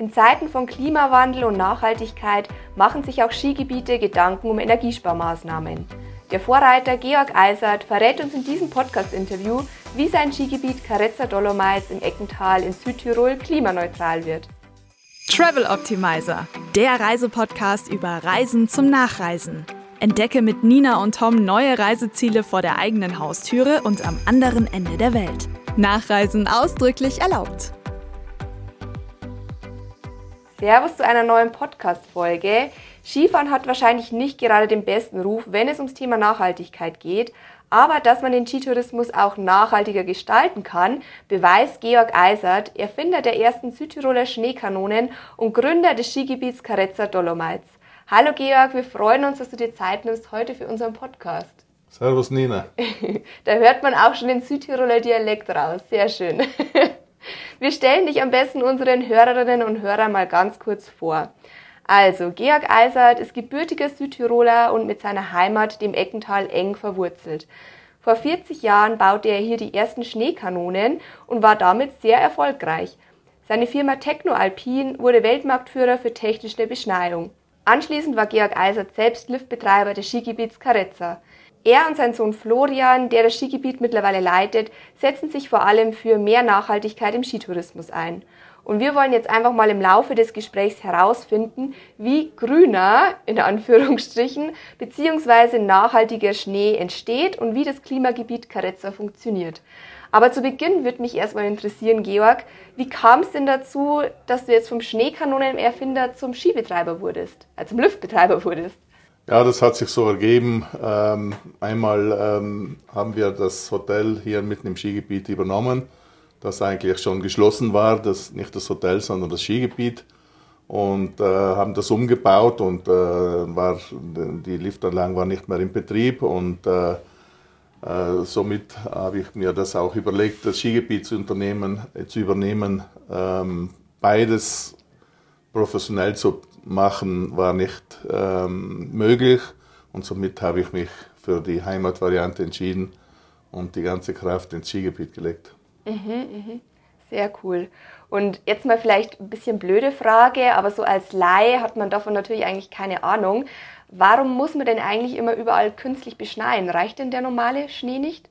In Zeiten von Klimawandel und Nachhaltigkeit machen sich auch Skigebiete Gedanken um Energiesparmaßnahmen. Der Vorreiter Georg Eisert verrät uns in diesem Podcast-Interview, wie sein Skigebiet Carezza Dolomites im Eckental in Südtirol klimaneutral wird. Travel Optimizer, der Reisepodcast über Reisen zum Nachreisen. Entdecke mit Nina und Tom neue Reiseziele vor der eigenen Haustüre und am anderen Ende der Welt. Nachreisen ausdrücklich erlaubt. Servus zu einer neuen Podcast-Folge. Skifahren hat wahrscheinlich nicht gerade den besten Ruf, wenn es ums Thema Nachhaltigkeit geht. Aber dass man den Skitourismus auch nachhaltiger gestalten kann, beweist Georg Eisert, Erfinder der ersten Südtiroler Schneekanonen und Gründer des Skigebiets Carezza Dolomites. Hallo Georg, wir freuen uns, dass du dir Zeit nimmst heute für unseren Podcast. Servus Nina. da hört man auch schon den Südtiroler Dialekt raus. Sehr schön. Wir stellen dich am besten unseren Hörerinnen und Hörern mal ganz kurz vor. Also, Georg Eisert ist gebürtiger Südtiroler und mit seiner Heimat, dem Eckental, eng verwurzelt. Vor 40 Jahren baute er hier die ersten Schneekanonen und war damit sehr erfolgreich. Seine Firma Techno Alpin wurde Weltmarktführer für technische Beschneiung. Anschließend war Georg Eisert selbst Liftbetreiber des Skigebiets Carezza. Er und sein Sohn Florian, der das Skigebiet mittlerweile leitet, setzen sich vor allem für mehr Nachhaltigkeit im Skitourismus ein. Und wir wollen jetzt einfach mal im Laufe des Gesprächs herausfinden, wie grüner, in Anführungsstrichen, beziehungsweise nachhaltiger Schnee entsteht und wie das Klimagebiet Carezza funktioniert. Aber zu Beginn würde mich erstmal interessieren, Georg, wie kam es denn dazu, dass du jetzt vom Schneekanonenerfinder zum Skibetreiber wurdest, äh, zum Liftbetreiber wurdest? Ja, das hat sich so ergeben. Ähm, einmal ähm, haben wir das Hotel hier mitten im Skigebiet übernommen, das eigentlich schon geschlossen war, das, nicht das Hotel, sondern das Skigebiet. Und äh, haben das umgebaut und äh, war, die Liftanlagen waren nicht mehr in Betrieb. Und äh, äh somit habe ich mir das auch überlegt, das Skigebiet zu, unternehmen, äh, zu übernehmen. Ähm, beides professionell zu machen war nicht ähm, möglich und somit habe ich mich für die Heimatvariante entschieden und die ganze Kraft ins Skigebiet gelegt. Mhm, mh. Sehr cool. Und jetzt mal vielleicht ein bisschen blöde Frage, aber so als Laie hat man davon natürlich eigentlich keine Ahnung. Warum muss man denn eigentlich immer überall künstlich beschneien? Reicht denn der normale Schnee nicht?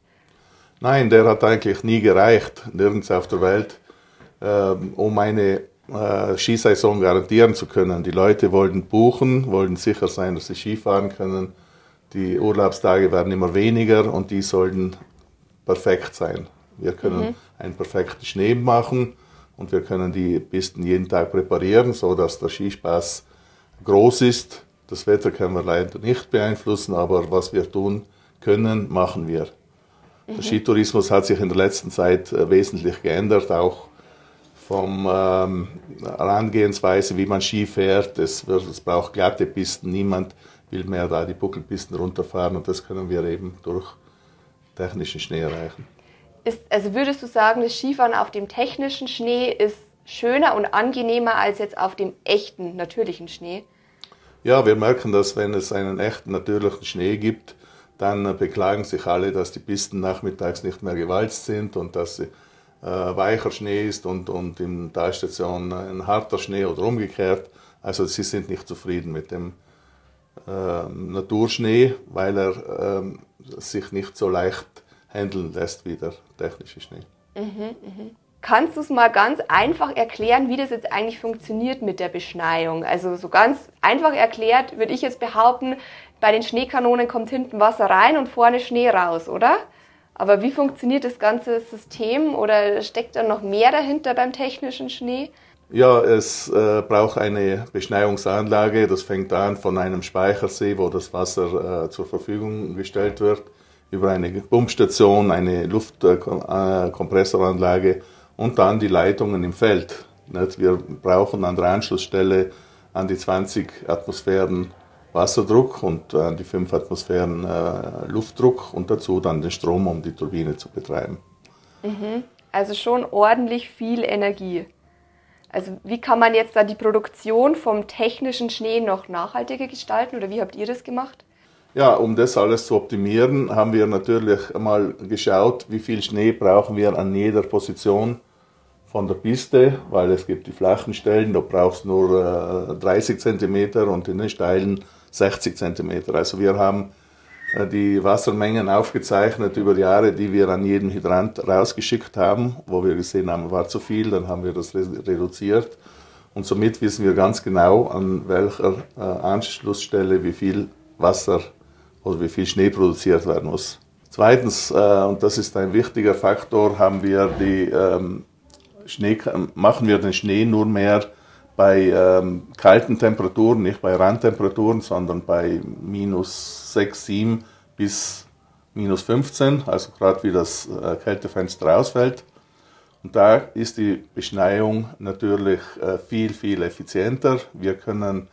Nein, der hat eigentlich nie gereicht, nirgends auf der Welt, ähm, um eine äh, Skisaison garantieren zu können. Die Leute wollten buchen, wollten sicher sein, dass sie Skifahren können. Die Urlaubstage werden immer weniger und die sollten perfekt sein. Wir können mhm. einen perfekten Schnee machen und wir können die Pisten jeden Tag präparieren, sodass der Skispaß groß ist. Das Wetter können wir leider nicht beeinflussen, aber was wir tun können, machen wir. Mhm. Der Skitourismus hat sich in der letzten Zeit äh, wesentlich geändert, auch vom ähm, Herangehensweise, wie man Ski fährt. Es, es braucht glatte Pisten. Niemand will mehr da die Buckelpisten runterfahren und das können wir eben durch technischen Schnee erreichen. Ist, also würdest du sagen, das Skifahren auf dem technischen Schnee ist schöner und angenehmer als jetzt auf dem echten, natürlichen Schnee? Ja, wir merken, dass wenn es einen echten, natürlichen Schnee gibt, dann beklagen sich alle, dass die Pisten nachmittags nicht mehr gewalzt sind und dass sie äh, weicher Schnee ist und, und in Talstation ein harter Schnee oder umgekehrt. Also sie sind nicht zufrieden mit dem äh, Naturschnee, weil er äh, sich nicht so leicht handeln lässt wie der technische Schnee. Mhm, mh. Kannst du es mal ganz einfach erklären, wie das jetzt eigentlich funktioniert mit der Beschneiung? Also so ganz einfach erklärt würde ich jetzt behaupten, bei den Schneekanonen kommt hinten Wasser rein und vorne Schnee raus, oder? Aber wie funktioniert das ganze System oder steckt da noch mehr dahinter beim technischen Schnee? Ja, es äh, braucht eine Beschneiungsanlage. Das fängt an von einem Speichersee, wo das Wasser äh, zur Verfügung gestellt wird, über eine Pumpstation, eine Luftkompressoranlage äh, und dann die Leitungen im Feld. Nicht? Wir brauchen an der Anschlussstelle an die 20 Atmosphären Wasserdruck und äh, die 5 Atmosphären äh, Luftdruck und dazu dann den Strom, um die Turbine zu betreiben. Mhm. Also schon ordentlich viel Energie. Also wie kann man jetzt da die Produktion vom technischen Schnee noch nachhaltiger gestalten oder wie habt ihr das gemacht? Ja, um das alles zu optimieren, haben wir natürlich einmal geschaut, wie viel Schnee brauchen wir an jeder Position von der Piste, weil es gibt die flachen Stellen, da brauchst du nur 30 cm und in den steilen 60 cm. Also wir haben die Wassermengen aufgezeichnet über Jahre, die wir an jedem Hydrant rausgeschickt haben, wo wir gesehen haben, war zu viel, dann haben wir das reduziert. Und somit wissen wir ganz genau, an welcher Anschlussstelle wie viel Wasser oder wie viel Schnee produziert werden muss. Zweitens, und das ist ein wichtiger Faktor, haben wir die ähm, Schnee, machen wir den Schnee nur mehr bei ähm, kalten Temperaturen, nicht bei Randtemperaturen, sondern bei minus 6, 7 bis minus 15, also gerade wie das äh, Kältefenster ausfällt. Und da ist die Beschneiung natürlich äh, viel, viel effizienter. Wir können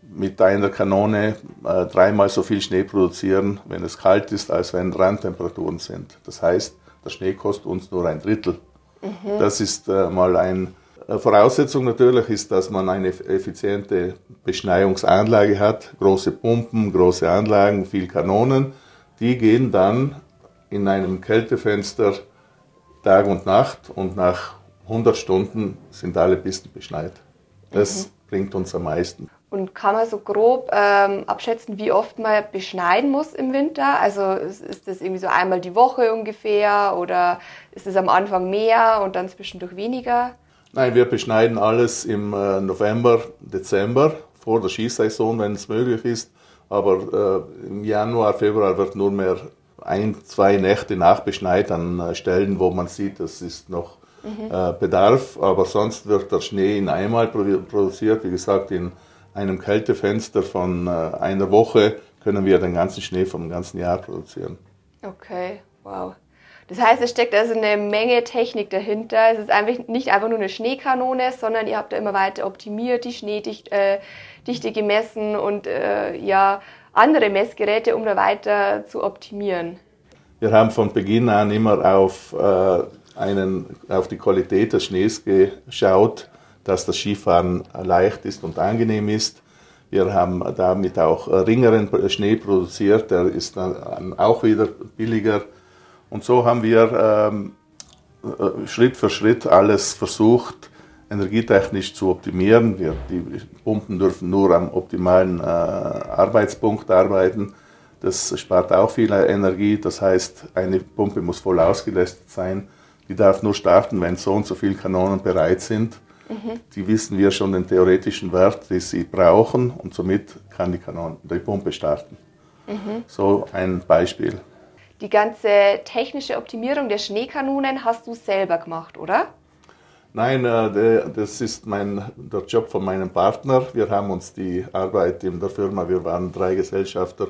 mit einer Kanone äh, dreimal so viel Schnee produzieren, wenn es kalt ist, als wenn Randtemperaturen sind. Das heißt, der Schnee kostet uns nur ein Drittel. Mhm. Das ist äh, mal eine äh, Voraussetzung natürlich ist, dass man eine effiziente Beschneiungsanlage hat, große Pumpen, große Anlagen, viel Kanonen. Die gehen dann in einem Kältefenster Tag und Nacht und nach 100 Stunden sind alle Pisten beschneit. Das mhm. bringt uns am meisten. Und kann man so grob ähm, abschätzen, wie oft man beschneiden muss im Winter? Also ist, ist, das irgendwie so einmal die Woche ungefähr oder ist es am Anfang mehr und dann zwischendurch weniger? Nein, wir beschneiden alles im äh, November, Dezember vor der Skisaison, wenn es möglich ist. Aber äh, im Januar, Februar wird nur mehr ein, zwei Nächte nachbeschneit an äh, Stellen, wo man sieht, es ist noch mhm. Äh, Bedarf. Aber sonst wird der Schnee in einmal produziert, wie gesagt, in einem Kältefenster von äh, einer Woche können wir den ganzen Schnee vom ganzen Jahr produzieren. Okay, wow. Das heißt, es steckt also eine Menge Technik dahinter. Es ist einfach nicht einfach nur eine Schneekanone, sondern ihr habt da immer weiter optimiert, die Schneedichte äh, gemessen und äh, ja, andere Messgeräte, um da weiter zu optimieren. Wir haben von Beginn an immer auf, äh, einen, auf die Qualität des Schnees geschaut dass das Skifahren leicht ist und angenehm ist. Wir haben damit auch ringeren Schnee produziert, der ist dann auch wieder billiger. Und so haben wir ähm, äh, Schritt für Schritt alles versucht, energietechnisch zu optimieren. Wir, die Pumpen dürfen nur am optimalen äh, Arbeitspunkt arbeiten. Das spart auch viel Energie. Das heißt, eine Pumpe muss voll ausgelastet sein. Die darf nur starten, wenn so und so viele Kanonen bereit sind. Mhm. Die wissen wir schon den theoretischen Wert, den sie brauchen und somit kann die, Kanone, die Pumpe starten. Mhm. So ein Beispiel. Die ganze technische Optimierung der Schneekanonen hast du selber gemacht, oder? Nein, äh, das ist mein, der Job von meinem Partner. Wir haben uns die Arbeit in der Firma, wir waren drei Gesellschafter,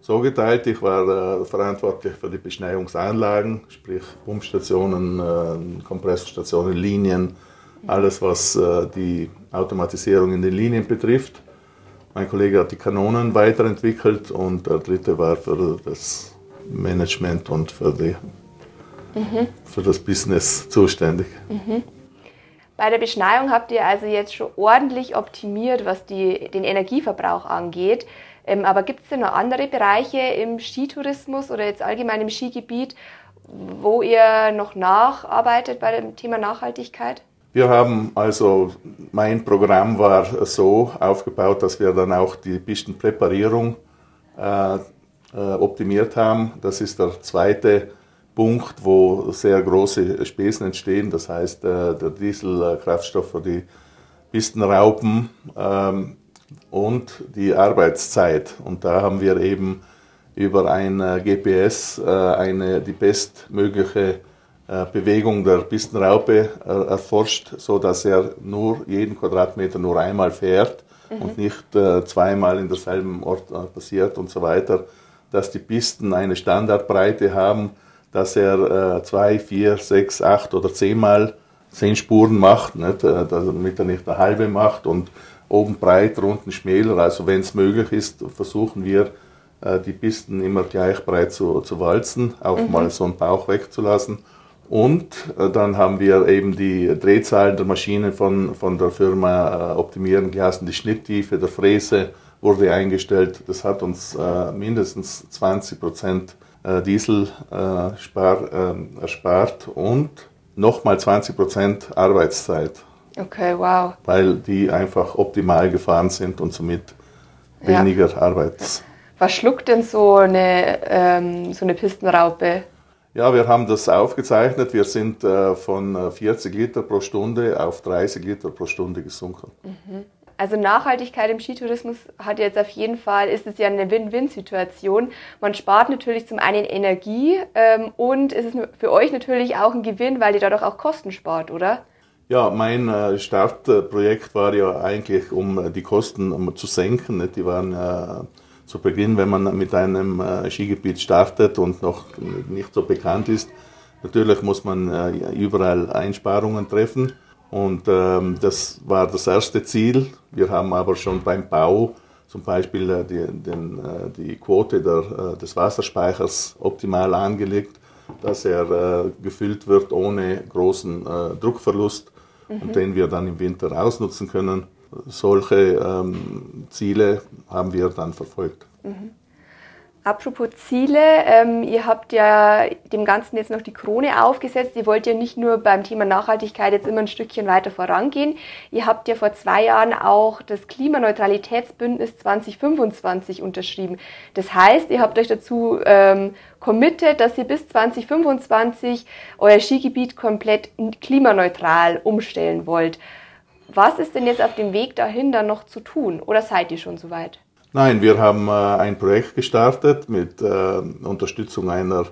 so geteilt. Ich war äh, verantwortlich für die Beschneiungsanlagen, sprich Pumpstationen, äh, Kompressorstationen, Linien, alles was die Automatisierung in den Linien betrifft. Mein Kollege hat die Kanonen weiterentwickelt und der dritte war für das Management und für, die, mhm. für das Business zuständig. Mhm. Bei der Beschneiung habt ihr also jetzt schon ordentlich optimiert, was die, den Energieverbrauch angeht. Ähm, aber gibt es denn noch andere Bereiche im Skitourismus oder jetzt allgemein im Skigebiet, wo ihr noch nacharbeitet bei dem Thema Nachhaltigkeit? Wir haben also, mein Programm war so aufgebaut, dass wir dann auch die Pistenpräparierung äh, optimiert haben. Das ist der zweite Punkt, wo sehr große Spesen entstehen. Das heißt, äh, der Dieselkraftstoff für die Pistenraupen ähm, und die Arbeitszeit. Und da haben wir eben über ein äh, GPS äh, eine, die bestmögliche äh, Bewegung der Pistenraupe äh, erforscht, so dass er nur jeden Quadratmeter nur einmal fährt mhm. und nicht äh, zweimal in derselben Ort passiert und so weiter, dass die Pisten eine Standardbreite haben, dass er zwei, vier, sechs, acht oder zehnmal zehn Spuren macht, nicht? damit er nicht eine halbe macht und oben breit, unten schmäler. Also wenn es möglich ist, versuchen wir die Pisten immer gleich breit zu, zu walzen, auch mhm. mal so einen Bauch wegzulassen und äh, dann haben wir eben die Drehzahlen der Maschine von, von der Firma äh, optimieren gelassen. Die Schnitttiefe der Fräse wurde eingestellt. Das hat uns äh, mindestens 20 Prozent Diesel spar, erspart und nochmal 20 Prozent Arbeitszeit. Okay, wow. Weil die einfach optimal gefahren sind und somit weniger ja. Arbeits. Was schluckt denn so eine, ähm, so eine Pistenraupe? Ja, wir haben das aufgezeichnet. Wir sind äh, von 40 äh, Liter pro Stunde auf 30 Liter pro Stunde gesunken. Mhm. Also Nachhaltigkeit im Skitourismus hat jetzt auf jeden Fall, ist es ja eine Win-Win-Situation. Man spart natürlich zum einen Energie ähm, und es ist für euch natürlich auch ein Gewinn, weil ihr dadurch auch Kosten spart, oder? Ja, mein äh, Startprojekt war ja eigentlich, um die Kosten zu senken. Die waren äh, zu Beginn, wenn man mit einem äh, Skigebiet startet und noch nicht so bekannt ist, natürlich muss man äh, überall Einsparungen treffen. Und ähm, das war das erste Ziel. Wir haben aber schon beim Bau zum Beispiel äh, die, den, äh, die Quote der, äh, des Wasserspeichers optimal angelegt, dass er äh, gefüllt wird ohne großen Druckverlust mhm. und den wir dann im Winter ausnutzen können solche ähm, Ziele haben wir dann verfolgt. Mhm. Apropos Ziele, ähm, ihr habt ja dem Ganzen jetzt noch die Krone aufgesetzt. Ihr wollt ja nicht nur beim Thema Nachhaltigkeit jetzt immer ein Stückchen weiter vorangehen. Ihr habt ja vor zwei Jahren auch das Klimaneutralitätsbündnis 2025 unterschrieben. Das heißt, ihr habt euch dazu ähm, committed, dass ihr bis 2025 euer Skigebiet komplett klimaneutral umstellen wollt. Was ist denn jetzt auf dem Weg dahin dann noch zu tun? Oder seid ihr schon soweit? Nein, wir haben äh, ein Projekt gestartet mit äh, Unterstützung einer,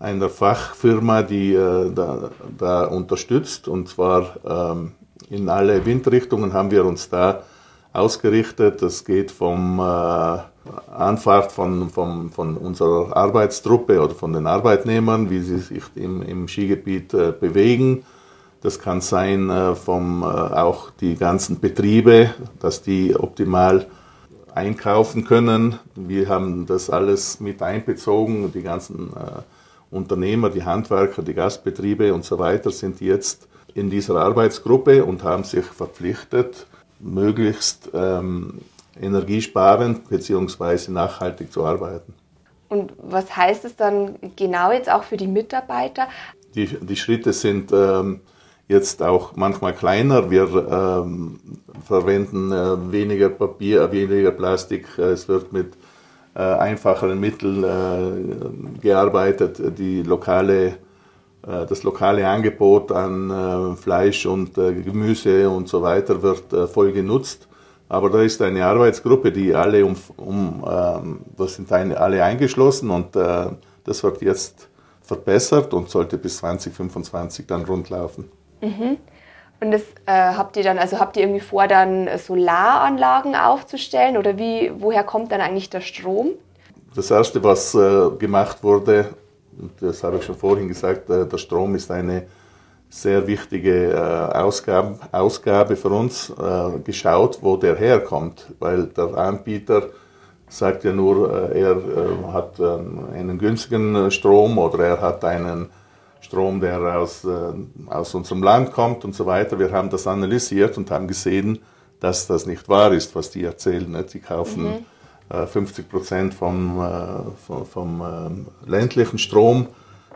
einer Fachfirma, die äh, da, da, unterstützt. Und zwar ähm, in alle Windrichtungen haben wir uns da ausgerichtet. Das geht vom äh, Anfahrt von, von, von unserer Arbeitstruppe oder von den Arbeitnehmern, wie sie sich im, im Skigebiet äh, bewegen das kann sein äh, vom auch die ganzen Betriebe, dass die optimal einkaufen können. Wir haben das alles mit einbezogen. Die ganzen äh, Unternehmer, die Handwerker, die Gastbetriebe und so weiter sind jetzt in dieser Arbeitsgruppe und haben sich verpflichtet, möglichst ähm, energiesparend bzw. nachhaltig zu arbeiten. Und was heißt es dann genau jetzt auch für die Mitarbeiter? Die, die Schritte sind ähm, jetzt auch manchmal kleiner. Wir ähm, verwenden äh, weniger Papier, weniger Plastik. Es wird mit äh, einfacheren Mitteln äh, gearbeitet. Die lokale, äh, das lokale Angebot an äh, Fleisch und äh, Gemüse und so weiter wird voll genutzt. Aber da ist eine Arbeitsgruppe, die alle um, um ähm, das sind eine, alle eingeschlossen und das wird jetzt verbessert und sollte bis 2025 dann rundlaufen. Mhm. Und das äh, habt ihr dann, also habt ihr irgendwie vor, dann Solaranlagen aufzustellen oder wie, woher kommt dann eigentlich der Strom? Das erste, was äh, gemacht wurde, das habe ich schon vorhin gesagt, äh, der Strom ist eine sehr wichtige äh, Ausgabe, Ausgabe für uns, äh, geschaut, wo der herkommt, weil der Anbieter sagt ja nur, äh, er hat ähm, einen günstigen Strom oder er hat einen Strom, der aus, äh, aus unserem Land kommt und so weiter. Wir haben das analysiert und haben gesehen, dass das nicht wahr ist, was die erzählen. Ne? Die kaufen mhm. äh, 50 Prozent vom, äh, vom, vom äh, ländlichen Strom.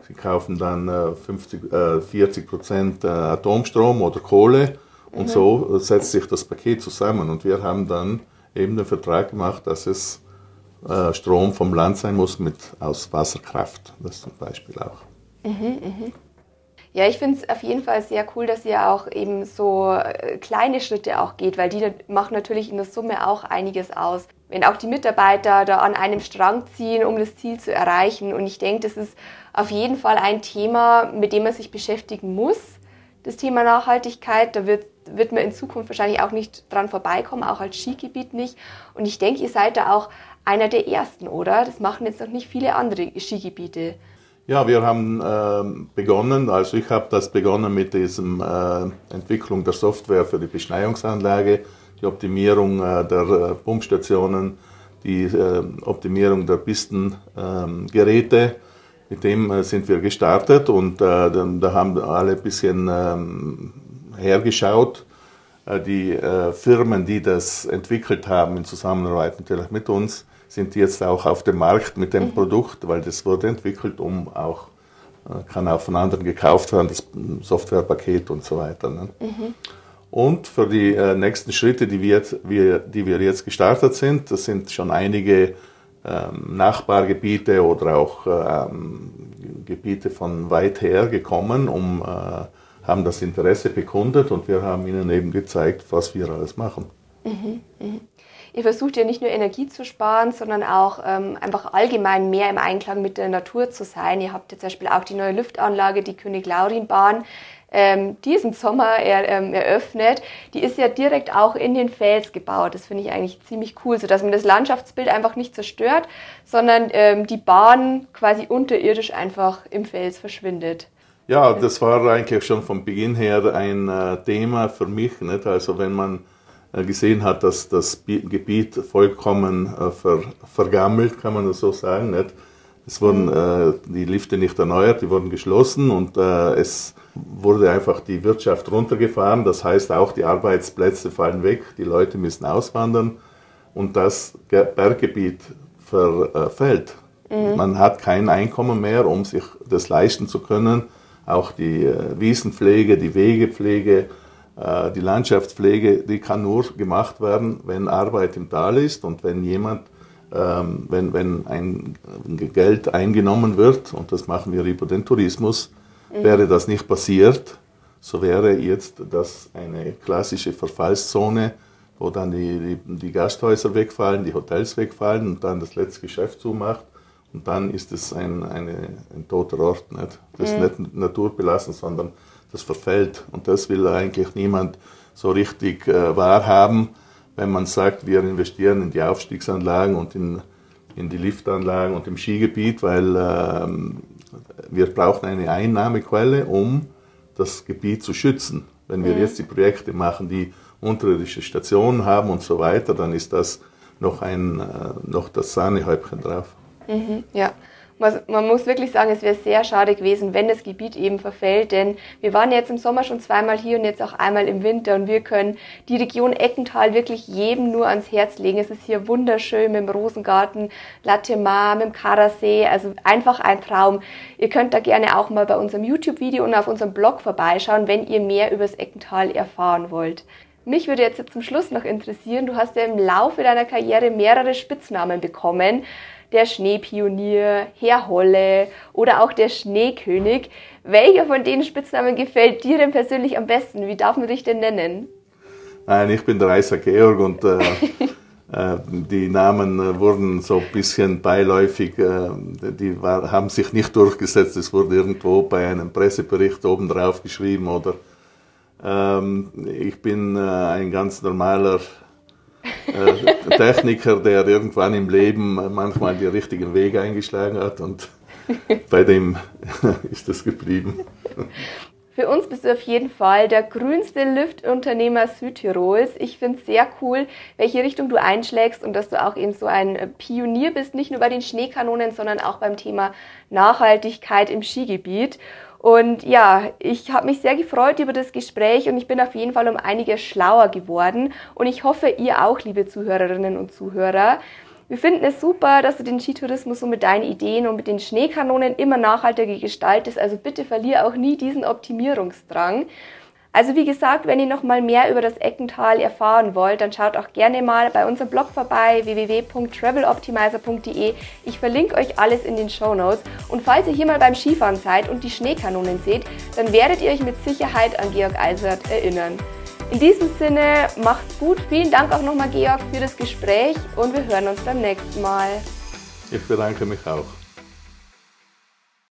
Sie kaufen dann 50, 40 äh, Prozent äh, Atomstrom oder Kohle und mhm. so setzt sich das Paket zusammen. Und wir haben dann eben den Vertrag gemacht, dass es Strom vom Land sein muss mit aus Wasserkraft. Das zum Beispiel auch. Mhm, mhm. Ja, ich finde es auf jeden Fall sehr cool, dass ihr auch eben so äh, kleine Schritte auch geht, weil die machen natürlich in der Summe auch einiges aus. Wenn auch die Mitarbeiter da an einem Strang ziehen, um das Ziel zu erreichen. Und ich denke, das ist auf jeden Fall ein Thema, mit dem man sich beschäftigen muss. Das Thema Nachhaltigkeit, da wird, wird man in Zukunft wahrscheinlich auch nicht dran vorbeikommen, auch als Skigebiet nicht. Und ich denke, ihr seid da auch einer der Ersten, oder? Das machen jetzt noch nicht viele andere Skigebiete. Ja, wir haben äh, begonnen, also ich habe das begonnen mit diesem äh, Entwicklung der Software für die Beschneiungsanlage, die Optimierung äh, der äh, Pumpstationen, die äh, Optimierung der Pistengeräte. mit dem äh, sind wir gestartet und da, da, haben alle ein bisschen ähm, hergeschaut. die Firmen, die das entwickelt haben in Zusammenarbeit natürlich mit uns, sind jetzt auch auf dem Markt mit dem mhm. Produkt, weil das wurde entwickelt, um auch Äh, kann auch von anderen gekauft werden, das Softwarepaket und so weiter. Ne? Mhm. Und für die äh, nächsten Schritte, die wir, wir, die wir jetzt gestartet sind, das sind schon einige ähm, Nachbargebiete oder auch ähm, Gebiete von weit her gekommen, um, äh, haben das Interesse bekundet und wir haben ihnen eben gezeigt, was wir alles machen. Mhm, mh. Ihr versucht ja nicht nur Energie zu sparen, sondern auch ähm, einfach allgemein mehr im Einklang mit der Natur zu sein. Ihr habt ja zum Beispiel auch die neue Lüftanlage, die König-Laurin-Bahn, ähm, diesen Sommer er, ähm, eröffnet. Die ist ja direkt auch in den Fels gebaut. Das finde ich eigentlich ziemlich cool, sodass man das Landschaftsbild einfach nicht zerstört, sondern ähm, die Bahn quasi unterirdisch einfach im Fels verschwindet. Ja, das war eigentlich schon von Beginn her ein äh, Thema für mich. Nicht? Also wenn man gesehen hat, dass das Gebiet vollkommen äh, ver, vergammelt, kann man das so sagen. Nicht? Es wurden äh, die Lifte nicht erneuert, die wurden geschlossen und äh, es wurde einfach die Wirtschaft runtergefahren. Das heißt auch, die Arbeitsplätze fallen weg, die Leute müssen auswandern und das Berggebiet verfällt. Mhm. Man hat kein Einkommen mehr, um sich das leisten zu können. Auch die äh, Wiesenpflege, die Wegepflege, äh, die Landschaftspflege, die kann nur gemacht werden, wenn Arbeit im Tal ist und wenn jemand, ähm, wenn, wenn ein Geld eingenommen wird, und das machen wir über den Tourismus, mhm. wäre das nicht passiert, so wäre jetzt das eine klassische Verfallszone, wo dann die, die, die Gasthäuser wegfallen, die Hotels wegfallen und dann das letzte Geschäft zumacht. Und dann ist es ein, eine, ein toter Ort. Nicht? Das ist mhm. nicht naturbelassen, sondern das verfällt. Und das will eigentlich niemand so richtig äh, wahrhaben, wenn man sagt, wir investieren in die Aufstiegsanlagen und in, in die Liftanlagen und im Skigebiet, weil ähm, wir brauchen eine Einnahmequelle, um das Gebiet zu schützen. Wenn wir mhm. jetzt die Projekte machen, die unterirdische Stationen haben und so weiter, dann ist das noch, ein, äh, noch das Sahnehäubchen drauf. Mhm, ja. Man muss wirklich sagen, es wäre sehr schade gewesen, wenn das Gebiet eben verfällt, denn wir waren jetzt im Sommer schon zweimal hier und jetzt auch einmal im Winter und wir können die Region Eckental wirklich jedem nur ans Herz legen. Es ist hier wunderschön mit dem Rosengarten, Latte Mar, mit dem Karasee, also einfach ein Traum. Ihr könnt da gerne auch mal bei unserem YouTube-Video und auf unserem Blog vorbeischauen, wenn ihr mehr über das Eckental erfahren wollt. Mich würde jetzt zum Schluss noch interessieren, du hast ja im Laufe deiner Karriere mehrere Spitznamen bekommen der Schneepionier, Herr Holle oder auch der Schneekönig. Welcher von den Spitznamen gefällt dir denn persönlich am besten? Wie darf man dich denn nennen? Nein, ich bin der Reiser Georg und äh, äh, die Namen äh, wurden so ein bisschen beiläufig, äh, die war, haben sich nicht durchgesetzt. Es wurde irgendwo bei einem Pressebericht oben drauf geschrieben oder ähm, ich bin äh, ein ganz normaler äh, Techniker, der irgendwann im Leben manchmal die richtigen Wege eingeschlagen hat und bei dem ist das geblieben. Für uns bist du auf jeden Fall der grünste Liftunternehmer Südtirols. Ich finde es sehr cool, welche Richtung du einschlägst und dass du auch eben so ein Pionier bist, nicht nur bei den Schneekanonen, sondern auch beim Thema Nachhaltigkeit im Skigebiet. Und ja, ich habe mich sehr gefreut über das Gespräch und ich bin auf jeden Fall um einiges schlauer geworden. Und ich hoffe, ihr auch, liebe Zuhörerinnen und Zuhörer. Wir finden es super, dass du den Skitourismus so mit deinen Ideen und mit den Schneekanonen immer nachhaltiger gestaltest. Also bitte verlier auch nie diesen Optimierungsdrang. Also wie gesagt, wenn ihr noch mal mehr über das Eckental erfahren wollt, dann schaut auch gerne mal bei unserem Blog vorbei www.traveloptimizer.de. Ich verlinke euch alles in den Show Notes. Und falls ihr hier mal beim Skifahren seid und die Schneekanonen seht, dann werdet ihr euch mit Sicherheit an Georg Eisert erinnern. In diesem Sinne, macht's gut. Vielen Dank auch nochmal, Georg, für das Gespräch und wir hören uns beim nächsten Mal. Ich bedanke mich auch.